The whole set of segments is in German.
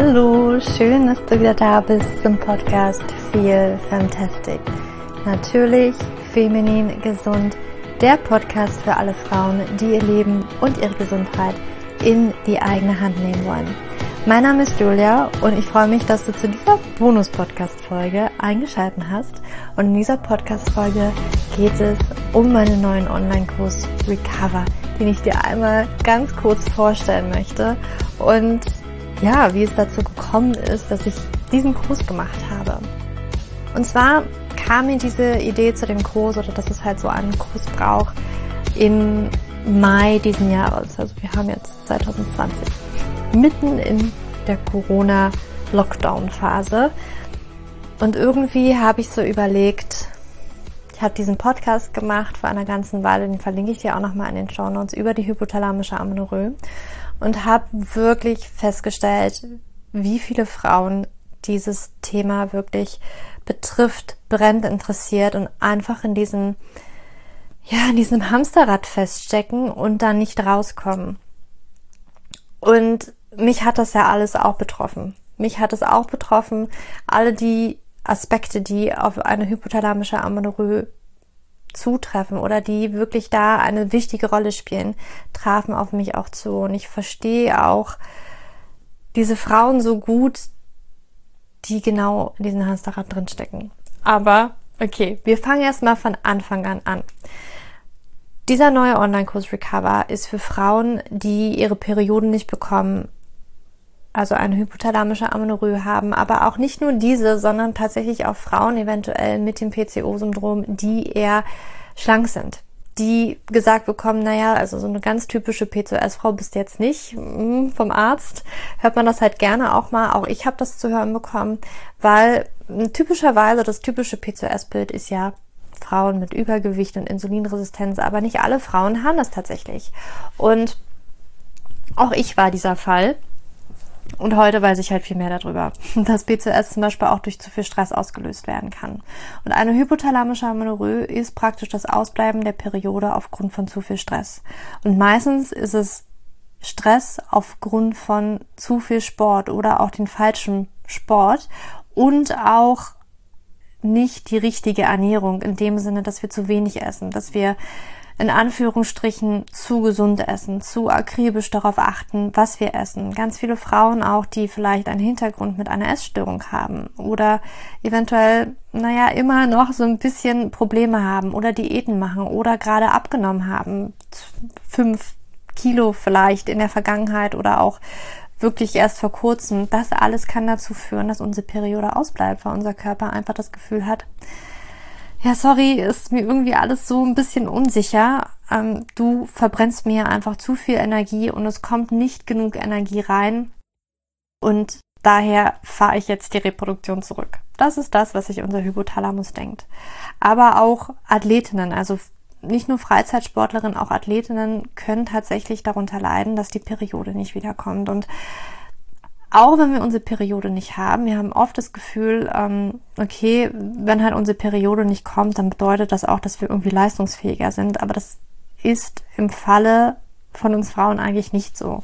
Hallo, schön, dass du wieder da bist zum Podcast Feel Fantastic. Natürlich feminin gesund, der Podcast für alle Frauen, die ihr Leben und ihre Gesundheit in die eigene Hand nehmen wollen. Mein Name ist Julia und ich freue mich, dass du zu dieser Bonus-Podcast-Folge eingeschaltet hast. Und in dieser Podcast-Folge geht es um meinen neuen Online-Kurs Recover, den ich dir einmal ganz kurz vorstellen möchte und ja, wie es dazu gekommen ist, dass ich diesen Kurs gemacht habe. Und zwar kam mir diese Idee zu dem Kurs oder dass es halt so einen Kurs braucht im Mai diesen Jahres. Also wir haben jetzt 2020 mitten in der Corona-Lockdown-Phase. Und irgendwie habe ich so überlegt, ich habe diesen Podcast gemacht vor einer ganzen Weile, den verlinke ich dir auch nochmal in den Show Notes über die hypothalamische Amenorrhoe und habe wirklich festgestellt, wie viele Frauen dieses Thema wirklich betrifft, brennt, interessiert und einfach in diesem, ja, in diesem Hamsterrad feststecken und dann nicht rauskommen. Und mich hat das ja alles auch betroffen. Mich hat es auch betroffen. Alle die Aspekte, die auf eine hypothalamische Amenorrhoe zutreffen oder die wirklich da eine wichtige Rolle spielen, trafen auf mich auch zu. Und ich verstehe auch diese Frauen so gut, die genau in diesen Hamsterrad drinstecken. Aber okay, wir fangen erstmal von Anfang an an. Dieser neue Online-Kurs Recover ist für Frauen, die ihre Perioden nicht bekommen, also eine hypothalamische Amenorrhoe haben, aber auch nicht nur diese, sondern tatsächlich auch Frauen eventuell mit dem PCO-Syndrom, die eher schlank sind, die gesagt bekommen, naja, also so eine ganz typische PCOS-Frau bist du jetzt nicht hm, vom Arzt, hört man das halt gerne auch mal, auch ich habe das zu hören bekommen, weil typischerweise das typische PCOS-Bild ist ja Frauen mit Übergewicht und Insulinresistenz, aber nicht alle Frauen haben das tatsächlich. Und auch ich war dieser Fall. Und heute weiß ich halt viel mehr darüber, dass PCOS zum Beispiel auch durch zu viel Stress ausgelöst werden kann. Und eine hypothalamische Amenorrhoe ist praktisch das Ausbleiben der Periode aufgrund von zu viel Stress. Und meistens ist es Stress aufgrund von zu viel Sport oder auch den falschen Sport und auch nicht die richtige Ernährung in dem Sinne, dass wir zu wenig essen, dass wir in Anführungsstrichen zu gesund essen, zu akribisch darauf achten, was wir essen. Ganz viele Frauen auch, die vielleicht einen Hintergrund mit einer Essstörung haben oder eventuell, naja, immer noch so ein bisschen Probleme haben oder Diäten machen oder gerade abgenommen haben. Fünf Kilo vielleicht in der Vergangenheit oder auch wirklich erst vor kurzem. Das alles kann dazu führen, dass unsere Periode ausbleibt, weil unser Körper einfach das Gefühl hat, ja, sorry, ist mir irgendwie alles so ein bisschen unsicher. Ähm, du verbrennst mir einfach zu viel Energie und es kommt nicht genug Energie rein. Und daher fahre ich jetzt die Reproduktion zurück. Das ist das, was sich unser Hypothalamus denkt. Aber auch Athletinnen, also nicht nur Freizeitsportlerinnen, auch Athletinnen können tatsächlich darunter leiden, dass die Periode nicht wiederkommt. Und auch wenn wir unsere Periode nicht haben, wir haben oft das Gefühl, ähm, okay, wenn halt unsere Periode nicht kommt, dann bedeutet das auch, dass wir irgendwie leistungsfähiger sind. Aber das ist im Falle von uns Frauen eigentlich nicht so.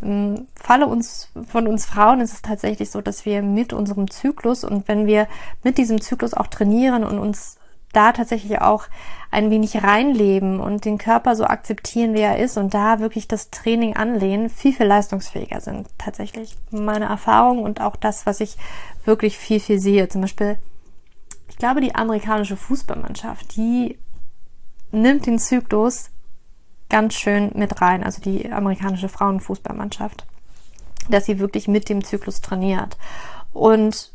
Im Falle uns, von uns Frauen ist es tatsächlich so, dass wir mit unserem Zyklus und wenn wir mit diesem Zyklus auch trainieren und uns da tatsächlich auch ein wenig reinleben und den Körper so akzeptieren, wie er ist und da wirklich das Training anlehnen, viel, viel leistungsfähiger sind. Tatsächlich meine Erfahrung und auch das, was ich wirklich viel, viel sehe. Zum Beispiel, ich glaube, die amerikanische Fußballmannschaft, die nimmt den Zyklus ganz schön mit rein, also die amerikanische Frauenfußballmannschaft, dass sie wirklich mit dem Zyklus trainiert. Und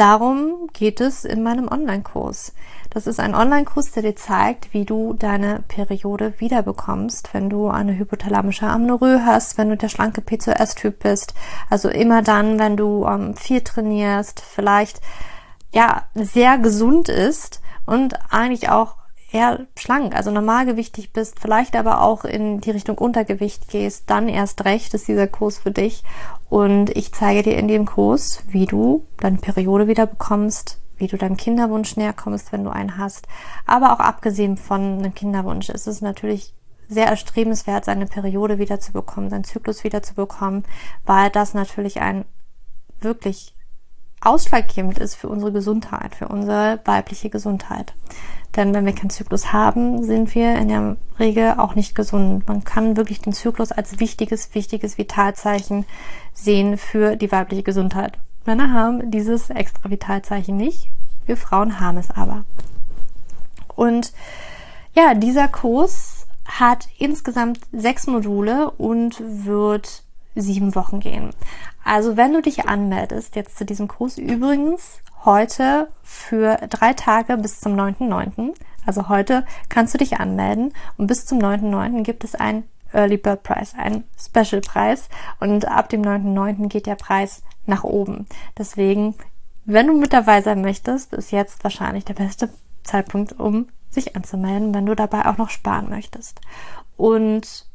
Darum geht es in meinem Online-Kurs. Das ist ein Online-Kurs, der dir zeigt, wie du deine Periode wiederbekommst, wenn du eine hypothalamische Amenorrhoe hast, wenn du der schlanke PCOS-Typ bist. Also immer dann, wenn du ähm, viel trainierst, vielleicht ja sehr gesund ist und eigentlich auch eher schlank, also normalgewichtig bist, vielleicht aber auch in die Richtung Untergewicht gehst, dann erst recht ist dieser Kurs für dich. Und ich zeige dir in dem Kurs, wie du deine Periode wieder bekommst, wie du deinem Kinderwunsch näher kommst, wenn du einen hast. Aber auch abgesehen von einem Kinderwunsch ist es natürlich sehr erstrebenswert, seine Periode wieder zu bekommen, seinen Zyklus wieder zu bekommen, weil das natürlich ein wirklich ausschlaggebend ist für unsere Gesundheit, für unsere weibliche Gesundheit. Denn wenn wir keinen Zyklus haben, sind wir in der Regel auch nicht gesund. Man kann wirklich den Zyklus als wichtiges, wichtiges Vitalzeichen sehen für die weibliche Gesundheit. Männer haben dieses extra Vitalzeichen nicht. Wir Frauen haben es aber. Und ja, dieser Kurs hat insgesamt sechs Module und wird sieben Wochen gehen. Also wenn du dich anmeldest jetzt zu diesem Kurs, übrigens heute für drei Tage bis zum 9.9. Also heute kannst du dich anmelden und bis zum 9.9. gibt es einen Early Bird Price, einen Special Preis und ab dem 9.9. geht der Preis nach oben. Deswegen, wenn du mit dabei sein möchtest, ist jetzt wahrscheinlich der beste Zeitpunkt, um sich anzumelden, wenn du dabei auch noch sparen möchtest. Und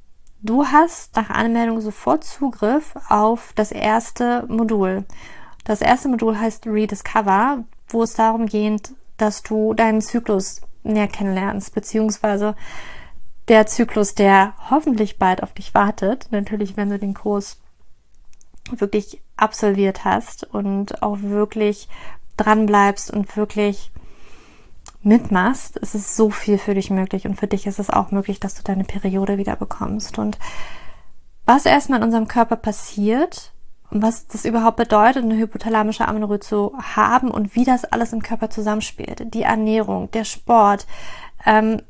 du hast nach Anmeldung sofort Zugriff auf das erste Modul. Das erste Modul heißt Rediscover, wo es darum geht, dass du deinen Zyklus näher kennenlernst, beziehungsweise der Zyklus, der hoffentlich bald auf dich wartet. Natürlich, wenn du den Kurs wirklich absolviert hast und auch wirklich dran bleibst und wirklich mitmachst, ist es so viel für dich möglich und für dich ist es auch möglich, dass du deine Periode wieder bekommst. Und was erstmal in unserem Körper passiert, und was das überhaupt bedeutet, eine hypothalamische Amenorrhoe zu haben und wie das alles im Körper zusammenspielt. Die Ernährung, der Sport, ähm,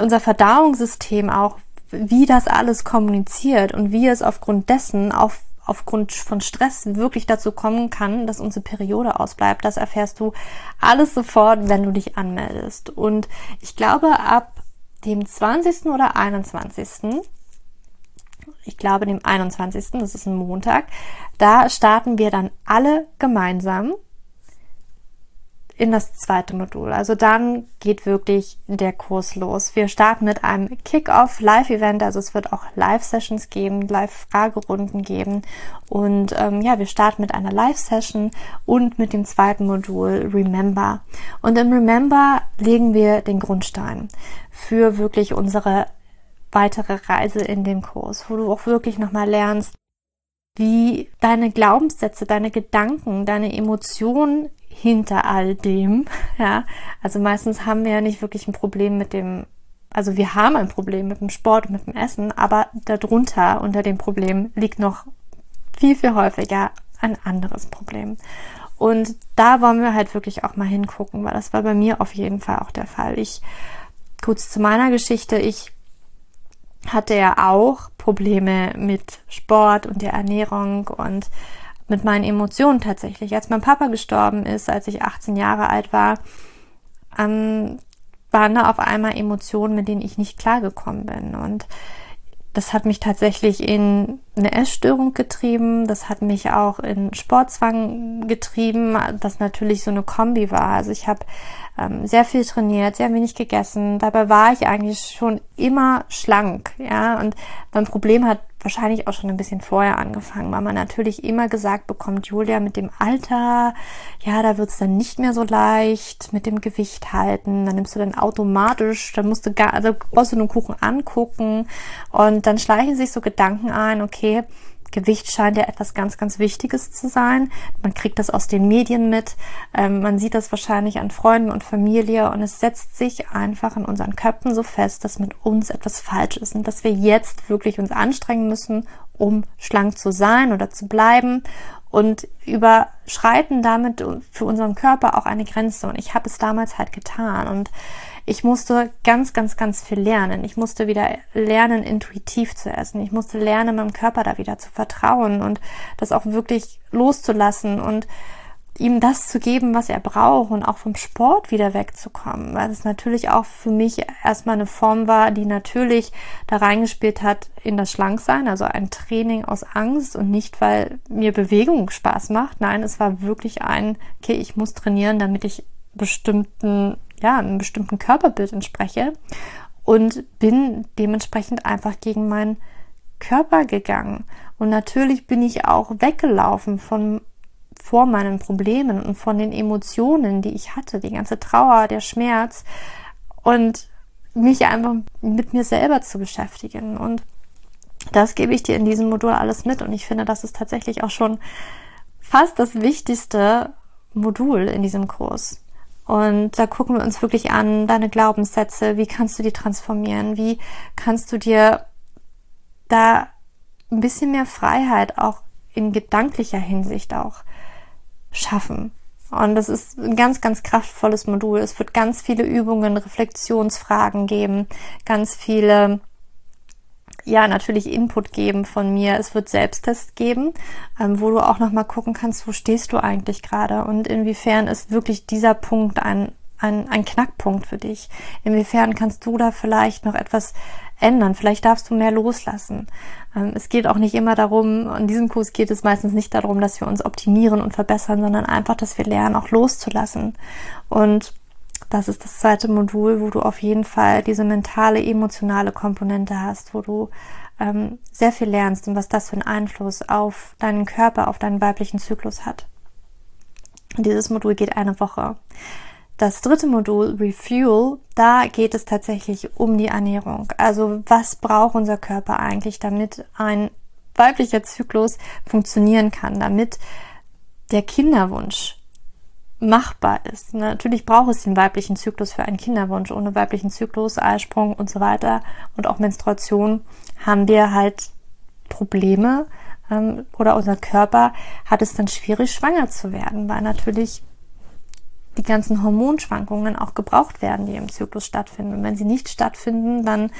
unser Verdauungssystem auch, wie das alles kommuniziert und wie es aufgrund dessen auf, aufgrund von Stress wirklich dazu kommen kann, dass unsere Periode ausbleibt. Das erfährst du alles sofort, wenn du dich anmeldest. Und ich glaube, ab dem 20. oder 21 ich glaube, dem 21., das ist ein Montag, da starten wir dann alle gemeinsam in das zweite Modul. Also dann geht wirklich der Kurs los. Wir starten mit einem Kick-Off Live-Event, also es wird auch Live-Sessions geben, Live-Fragerunden geben und ähm, ja, wir starten mit einer Live-Session und mit dem zweiten Modul Remember. Und im Remember legen wir den Grundstein für wirklich unsere weitere Reise in dem Kurs, wo du auch wirklich nochmal lernst, wie deine Glaubenssätze, deine Gedanken, deine Emotionen hinter all dem, ja, also meistens haben wir ja nicht wirklich ein Problem mit dem, also wir haben ein Problem mit dem Sport und mit dem Essen, aber darunter, unter dem Problem liegt noch viel, viel häufiger ein anderes Problem. Und da wollen wir halt wirklich auch mal hingucken, weil das war bei mir auf jeden Fall auch der Fall. Ich, kurz zu meiner Geschichte, ich hatte er auch Probleme mit Sport und der Ernährung und mit meinen Emotionen tatsächlich. Als mein Papa gestorben ist, als ich 18 Jahre alt war, ähm, waren da auf einmal Emotionen, mit denen ich nicht klargekommen bin. Und das hat mich tatsächlich in eine Essstörung getrieben. Das hat mich auch in Sportzwang getrieben, das natürlich so eine Kombi war. Also ich habe ähm, sehr viel trainiert, sehr wenig gegessen. Dabei war ich eigentlich schon immer schlank, ja. Und mein Problem hat wahrscheinlich auch schon ein bisschen vorher angefangen, weil man natürlich immer gesagt bekommt, Julia, mit dem Alter, ja, da wird's dann nicht mehr so leicht mit dem Gewicht halten. Dann nimmst du dann automatisch, dann musst du gar, also brauchst du den Kuchen angucken und dann schleichen sich so Gedanken ein, okay, Gewicht scheint ja etwas ganz, ganz Wichtiges zu sein. Man kriegt das aus den Medien mit. Ähm, man sieht das wahrscheinlich an Freunden und Familie und es setzt sich einfach in unseren Köpfen so fest, dass mit uns etwas falsch ist und dass wir jetzt wirklich uns anstrengen müssen, um schlank zu sein oder zu bleiben und überschreiten damit für unseren Körper auch eine Grenze. Und ich habe es damals halt getan und ich musste ganz, ganz, ganz viel lernen. Ich musste wieder lernen, intuitiv zu essen. Ich musste lernen, meinem Körper da wieder zu vertrauen und das auch wirklich loszulassen und ihm das zu geben, was er braucht und auch vom Sport wieder wegzukommen, weil es natürlich auch für mich erstmal eine Form war, die natürlich da reingespielt hat in das Schlanksein, also ein Training aus Angst und nicht, weil mir Bewegung Spaß macht. Nein, es war wirklich ein, okay, ich muss trainieren, damit ich bestimmten ja, einem bestimmten Körperbild entspreche und bin dementsprechend einfach gegen meinen Körper gegangen. Und natürlich bin ich auch weggelaufen von vor meinen Problemen und von den Emotionen, die ich hatte, die ganze Trauer, der Schmerz und mich einfach mit mir selber zu beschäftigen. Und das gebe ich dir in diesem Modul alles mit. Und ich finde, das ist tatsächlich auch schon fast das wichtigste Modul in diesem Kurs. Und da gucken wir uns wirklich an, deine Glaubenssätze, wie kannst du die transformieren, wie kannst du dir da ein bisschen mehr Freiheit auch in gedanklicher Hinsicht auch schaffen. Und das ist ein ganz, ganz kraftvolles Modul. Es wird ganz viele Übungen, Reflexionsfragen geben, ganz viele ja, natürlich Input geben von mir. Es wird Selbsttest geben, ähm, wo du auch nochmal gucken kannst, wo stehst du eigentlich gerade und inwiefern ist wirklich dieser Punkt ein, ein, ein Knackpunkt für dich. Inwiefern kannst du da vielleicht noch etwas ändern? Vielleicht darfst du mehr loslassen. Ähm, es geht auch nicht immer darum, in diesem Kurs geht es meistens nicht darum, dass wir uns optimieren und verbessern, sondern einfach, dass wir lernen, auch loszulassen. Und das ist das zweite Modul, wo du auf jeden Fall diese mentale, emotionale Komponente hast, wo du ähm, sehr viel lernst und was das für einen Einfluss auf deinen Körper, auf deinen weiblichen Zyklus hat. Und dieses Modul geht eine Woche. Das dritte Modul, Refuel, da geht es tatsächlich um die Ernährung. Also was braucht unser Körper eigentlich, damit ein weiblicher Zyklus funktionieren kann, damit der Kinderwunsch machbar ist. Natürlich braucht es den weiblichen Zyklus für einen Kinderwunsch. Ohne weiblichen Zyklus, Eisprung und so weiter und auch Menstruation haben wir halt Probleme ähm, oder unser Körper hat es dann schwierig, schwanger zu werden, weil natürlich die ganzen Hormonschwankungen auch gebraucht werden, die im Zyklus stattfinden. Und wenn sie nicht stattfinden, dann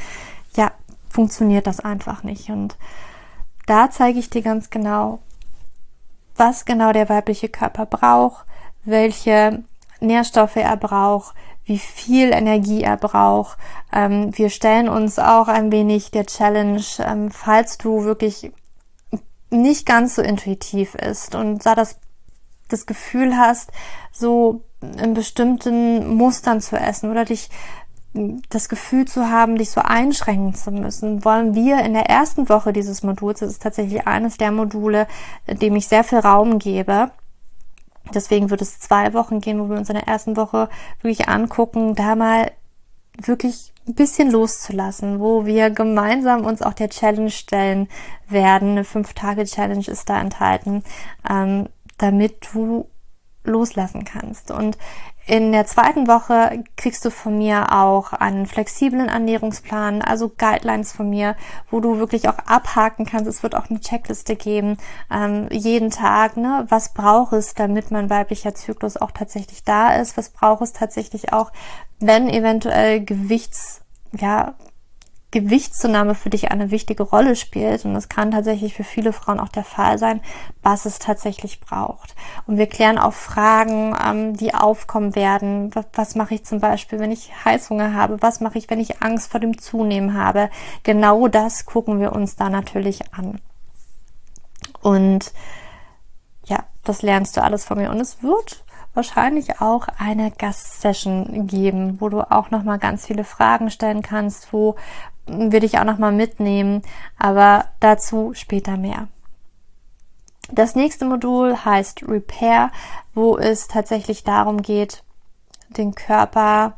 ja, funktioniert das einfach nicht. Und da zeige ich dir ganz genau, was genau der weibliche Körper braucht, welche Nährstoffe er braucht, wie viel Energie er braucht. Ähm, wir stellen uns auch ein wenig der Challenge, ähm, falls du wirklich nicht ganz so intuitiv ist und da das, das Gefühl hast, so in bestimmten Mustern zu essen oder dich das Gefühl zu haben, dich so einschränken zu müssen, wollen wir in der ersten Woche dieses Moduls, das ist tatsächlich eines der Module, dem ich sehr viel Raum gebe, Deswegen wird es zwei Wochen gehen, wo wir uns in der ersten Woche wirklich angucken, da mal wirklich ein bisschen loszulassen, wo wir gemeinsam uns auch der Challenge stellen werden. Eine Fünf-Tage-Challenge ist da enthalten, ähm, damit du loslassen kannst. Und in der zweiten Woche kriegst du von mir auch einen flexiblen Ernährungsplan, also Guidelines von mir, wo du wirklich auch abhaken kannst. Es wird auch eine Checkliste geben, ähm, jeden Tag, ne? Was braucht es, damit mein weiblicher Zyklus auch tatsächlich da ist? Was braucht es tatsächlich auch, wenn eventuell Gewichts, ja, Gewichtszunahme für dich eine wichtige Rolle spielt, und das kann tatsächlich für viele Frauen auch der Fall sein, was es tatsächlich braucht. Und wir klären auch Fragen, ähm, die aufkommen werden. Was, was mache ich zum Beispiel, wenn ich Heißhunger habe? Was mache ich, wenn ich Angst vor dem Zunehmen habe? Genau das gucken wir uns da natürlich an. Und ja, das lernst du alles von mir. Und es wird wahrscheinlich auch eine Gastsession geben, wo du auch noch mal ganz viele Fragen stellen kannst, wo würde ich auch noch mal mitnehmen, aber dazu später mehr. Das nächste Modul heißt Repair, wo es tatsächlich darum geht, den Körper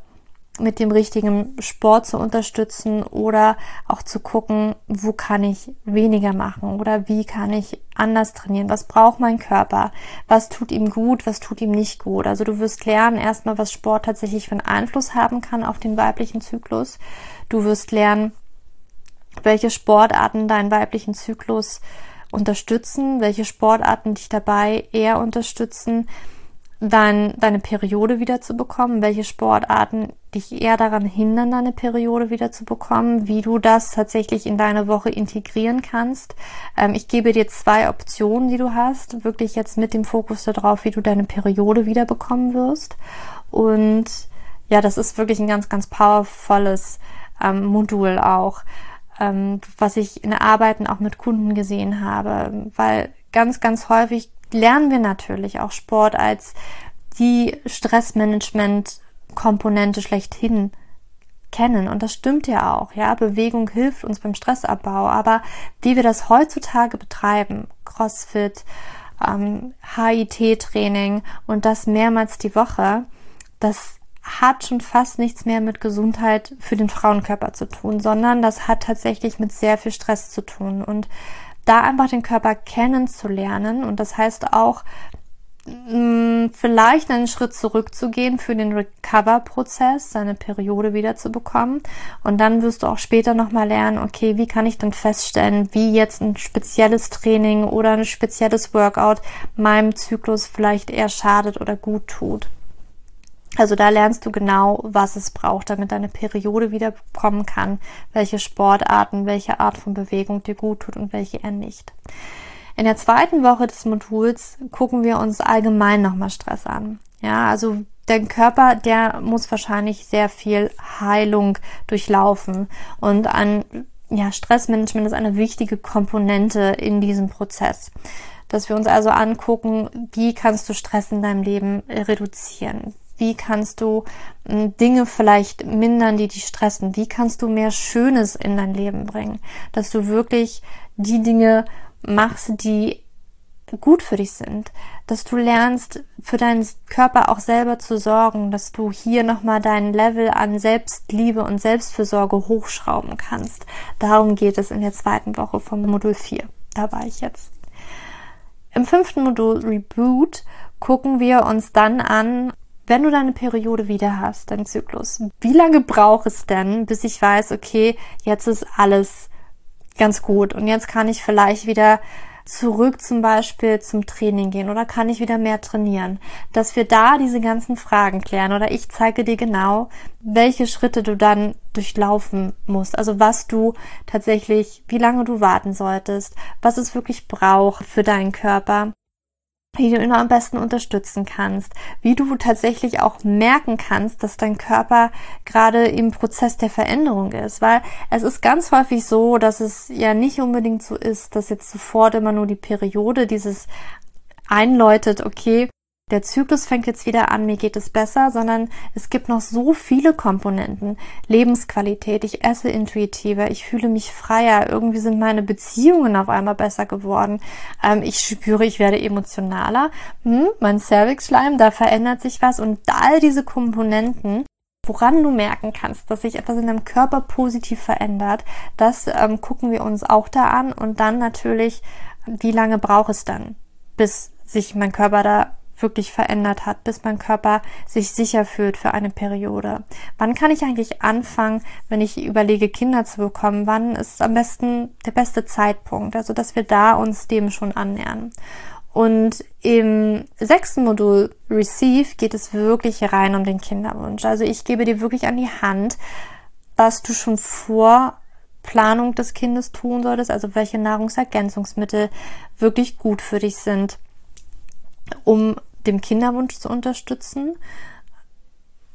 mit dem richtigen Sport zu unterstützen oder auch zu gucken, wo kann ich weniger machen oder wie kann ich anders trainieren, was braucht mein Körper, was tut ihm gut, was tut ihm nicht gut. Also du wirst lernen erstmal, was Sport tatsächlich für einen Einfluss haben kann auf den weiblichen Zyklus. Du wirst lernen, welche Sportarten deinen weiblichen Zyklus unterstützen, welche Sportarten dich dabei eher unterstützen, dann deine Periode wieder zu bekommen, welche Sportarten dich eher daran hindern, deine Periode wieder zu bekommen, wie du das tatsächlich in deine Woche integrieren kannst. Ähm, ich gebe dir zwei Optionen, die du hast, wirklich jetzt mit dem Fokus darauf, wie du deine Periode wieder bekommen wirst. Und ja, das ist wirklich ein ganz, ganz powervolles ähm, Modul auch ähm, was ich in Arbeiten auch mit Kunden gesehen habe, weil ganz, ganz häufig lernen wir natürlich auch Sport als die Stressmanagement-Komponente schlechthin kennen. Und das stimmt ja auch, ja. Bewegung hilft uns beim Stressabbau. Aber wie wir das heutzutage betreiben, CrossFit, ähm, HIT-Training und das mehrmals die Woche, das hat schon fast nichts mehr mit Gesundheit für den Frauenkörper zu tun, sondern das hat tatsächlich mit sehr viel Stress zu tun. Und da einfach den Körper kennenzulernen und das heißt auch Mm, vielleicht einen Schritt zurückzugehen für den Recover-Prozess, seine Periode wiederzubekommen. Und dann wirst du auch später nochmal lernen, okay, wie kann ich denn feststellen, wie jetzt ein spezielles Training oder ein spezielles Workout meinem Zyklus vielleicht eher schadet oder gut tut. Also da lernst du genau, was es braucht, damit deine Periode wiederkommen kann, welche Sportarten, welche Art von Bewegung dir gut tut und welche eher nicht. In der zweiten Woche des Moduls gucken wir uns allgemein nochmal Stress an. Ja, also der Körper, der muss wahrscheinlich sehr viel Heilung durchlaufen und an ja, Stressmanagement ist eine wichtige Komponente in diesem Prozess. Dass wir uns also angucken, wie kannst du Stress in deinem Leben reduzieren? Wie kannst du hm, Dinge vielleicht mindern, die dich stressen? Wie kannst du mehr Schönes in dein Leben bringen? Dass du wirklich die Dinge machst, die gut für dich sind, dass du lernst, für deinen Körper auch selber zu sorgen, dass du hier nochmal dein Level an Selbstliebe und Selbstfürsorge hochschrauben kannst. Darum geht es in der zweiten Woche vom Modul 4. Da war ich jetzt. Im fünften Modul Reboot gucken wir uns dann an, wenn du deine Periode wieder hast, deinen Zyklus, wie lange braucht es denn, bis ich weiß, okay, jetzt ist alles ganz gut. Und jetzt kann ich vielleicht wieder zurück zum Beispiel zum Training gehen oder kann ich wieder mehr trainieren? Dass wir da diese ganzen Fragen klären oder ich zeige dir genau, welche Schritte du dann durchlaufen musst. Also was du tatsächlich, wie lange du warten solltest, was es wirklich braucht für deinen Körper wie du ihn am besten unterstützen kannst, wie du tatsächlich auch merken kannst, dass dein Körper gerade im Prozess der Veränderung ist, weil es ist ganz häufig so, dass es ja nicht unbedingt so ist, dass jetzt sofort immer nur die Periode dieses einläutet, okay, der Zyklus fängt jetzt wieder an, mir geht es besser, sondern es gibt noch so viele Komponenten. Lebensqualität, ich esse intuitiver, ich fühle mich freier, irgendwie sind meine Beziehungen auf einmal besser geworden, ähm, ich spüre, ich werde emotionaler, hm, mein Cervix-Schleim, da verändert sich was und all diese Komponenten, woran du merken kannst, dass sich etwas in deinem Körper positiv verändert, das ähm, gucken wir uns auch da an und dann natürlich, wie lange braucht es dann, bis sich mein Körper da wirklich verändert hat, bis mein Körper sich sicher fühlt für eine Periode. Wann kann ich eigentlich anfangen, wenn ich überlege, Kinder zu bekommen? Wann ist am besten der beste Zeitpunkt? Also, dass wir da uns dem schon annähern. Und im sechsten Modul Receive geht es wirklich rein um den Kinderwunsch. Also ich gebe dir wirklich an die Hand, was du schon vor Planung des Kindes tun solltest, also welche Nahrungsergänzungsmittel wirklich gut für dich sind, um dem Kinderwunsch zu unterstützen,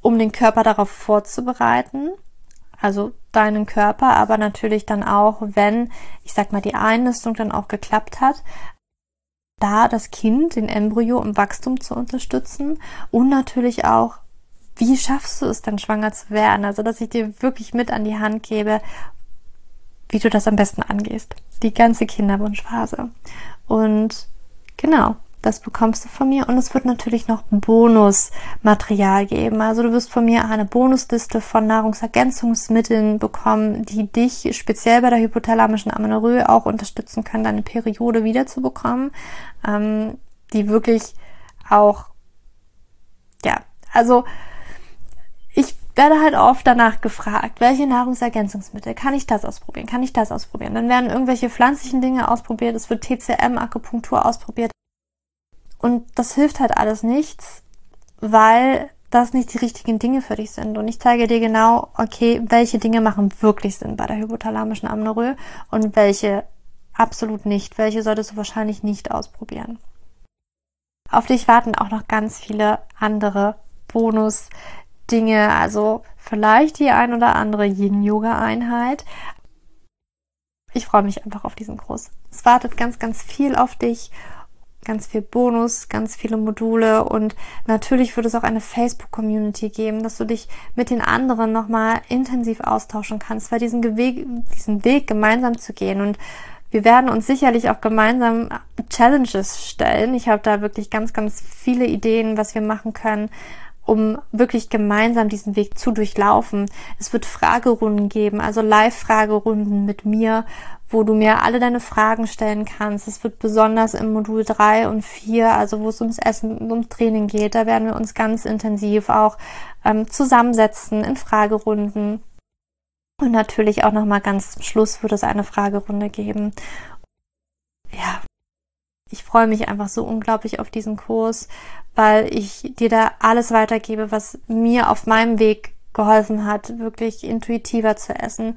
um den Körper darauf vorzubereiten, also deinen Körper, aber natürlich dann auch, wenn, ich sag mal, die Einnistung dann auch geklappt hat, da das Kind, den Embryo im Wachstum zu unterstützen und natürlich auch, wie schaffst du es dann schwanger zu werden? Also, dass ich dir wirklich mit an die Hand gebe, wie du das am besten angehst. Die ganze Kinderwunschphase. Und genau, das bekommst du von mir und es wird natürlich noch Bonusmaterial geben. Also du wirst von mir eine Bonusliste von Nahrungsergänzungsmitteln bekommen, die dich speziell bei der hypothalamischen Amenorrhoe auch unterstützen können, deine Periode wiederzubekommen, ähm, die wirklich auch, ja, also ich werde halt oft danach gefragt, welche Nahrungsergänzungsmittel, kann ich das ausprobieren, kann ich das ausprobieren? Dann werden irgendwelche pflanzlichen Dinge ausprobiert, es wird TCM, Akupunktur ausprobiert. Und das hilft halt alles nichts, weil das nicht die richtigen Dinge für dich sind. Und ich zeige dir genau, okay, welche Dinge machen wirklich Sinn bei der hypothalamischen Amnorrhoe und welche absolut nicht. Welche solltest du wahrscheinlich nicht ausprobieren. Auf dich warten auch noch ganz viele andere Bonus-Dinge, also vielleicht die ein oder andere Yin-Yoga-Einheit. Ich freue mich einfach auf diesen Kurs. Es wartet ganz, ganz viel auf dich ganz viel Bonus, ganz viele Module und natürlich wird es auch eine Facebook-Community geben, dass du dich mit den anderen nochmal intensiv austauschen kannst, weil diesen Weg, diesen Weg gemeinsam zu gehen und wir werden uns sicherlich auch gemeinsam Challenges stellen. Ich habe da wirklich ganz, ganz viele Ideen, was wir machen können. um wirklich gemeinsam diesen Weg zu durchlaufen. Es wird Fragerunden geben, also Live-Fragerunden mit mir, wo du mir alle deine Fragen stellen kannst. Es wird besonders im Modul 3 und 4, also wo es ums Essen und ums Training geht, da werden wir uns ganz intensiv auch ähm, zusammensetzen in Fragerunden. Und natürlich auch nochmal ganz zum Schluss wird es eine Fragerunde geben. Ja, ich freue mich einfach so unglaublich auf diesen Kurs, weil ich dir da alles weitergebe, was mir auf meinem Weg geholfen hat, wirklich intuitiver zu essen.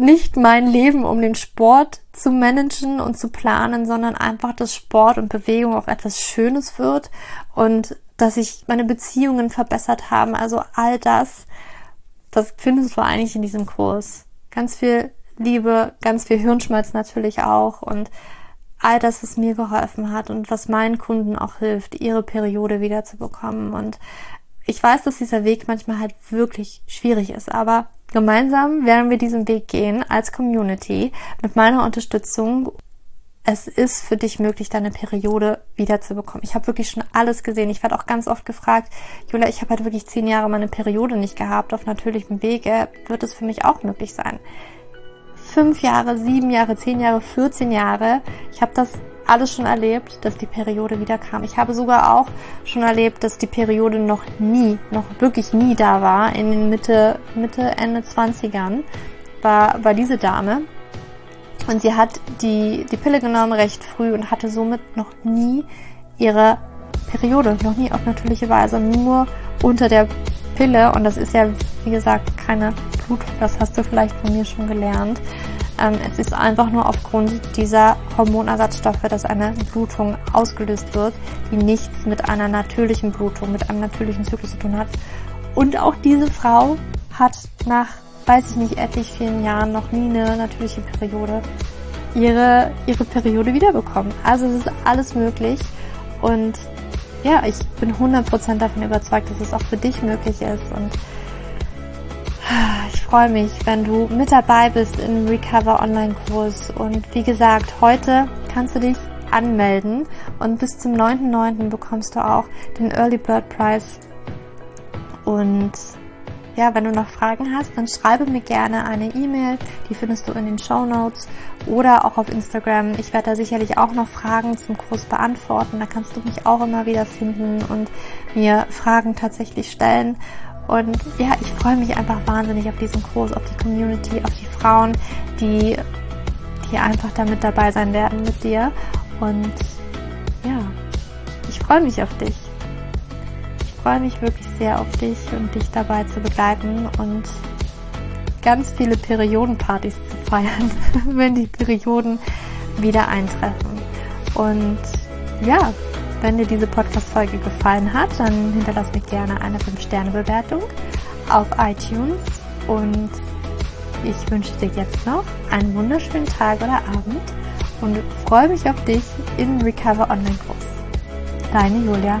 Nicht mein Leben um den Sport zu managen und zu planen, sondern einfach, dass Sport und Bewegung auch etwas Schönes wird und dass sich meine Beziehungen verbessert haben. Also all das, das findest du eigentlich in diesem Kurs. Ganz viel Liebe, ganz viel Hirnschmalz natürlich auch und all das, was mir geholfen hat und was meinen Kunden auch hilft, ihre Periode wiederzubekommen. Und ich weiß, dass dieser Weg manchmal halt wirklich schwierig ist, aber gemeinsam werden wir diesen Weg gehen als Community mit meiner Unterstützung. Es ist für dich möglich, deine Periode wiederzubekommen. Ich habe wirklich schon alles gesehen. Ich werde auch ganz oft gefragt, Julia, ich habe halt wirklich zehn Jahre meine Periode nicht gehabt. Auf natürlichem Wege wird es für mich auch möglich sein fünf Jahre, sieben Jahre, zehn Jahre, 14 Jahre. Ich habe das alles schon erlebt, dass die Periode wieder kam. Ich habe sogar auch schon erlebt, dass die Periode noch nie, noch wirklich nie da war. In den Mitte, Mitte, Ende 20ern war, war diese Dame. Und sie hat die, die Pille genommen recht früh und hatte somit noch nie ihre Periode, noch nie auf natürliche Weise, nur unter der Pille. Und das ist ja, wie gesagt, keine Blutung, das hast du vielleicht von mir schon gelernt. Ähm, es ist einfach nur aufgrund dieser Hormonersatzstoffe, dass eine Blutung ausgelöst wird, die nichts mit einer natürlichen Blutung, mit einem natürlichen Zyklus zu tun hat. Und auch diese Frau hat nach, weiß ich nicht, etlich vielen Jahren noch nie eine natürliche Periode ihre, ihre Periode wiederbekommen. Also es ist alles möglich und ja, ich bin 100% davon überzeugt, dass es auch für dich möglich ist und ich freue mich, wenn du mit dabei bist im Recover Online Kurs. Und wie gesagt, heute kannst du dich anmelden und bis zum 9.9. bekommst du auch den Early Bird Prize. Und ja, wenn du noch Fragen hast, dann schreibe mir gerne eine E-Mail. Die findest du in den Show Notes oder auch auf Instagram. Ich werde da sicherlich auch noch Fragen zum Kurs beantworten. Da kannst du mich auch immer wieder finden und mir Fragen tatsächlich stellen. Und ja, ich freue mich einfach wahnsinnig auf diesen Kurs, auf die Community, auf die Frauen, die, die einfach da mit dabei sein werden mit dir. Und ja, ich freue mich auf dich. Ich freue mich wirklich sehr auf dich und dich dabei zu begleiten und ganz viele Periodenpartys zu feiern, wenn die Perioden wieder eintreffen. Und ja, wenn dir diese Podcast-Folge gefallen hat, dann hinterlass mir gerne eine 5-Sterne-Bewertung auf iTunes und ich wünsche dir jetzt noch einen wunderschönen Tag oder Abend und freue mich auf dich im Recover Online Kurs. Deine Julia.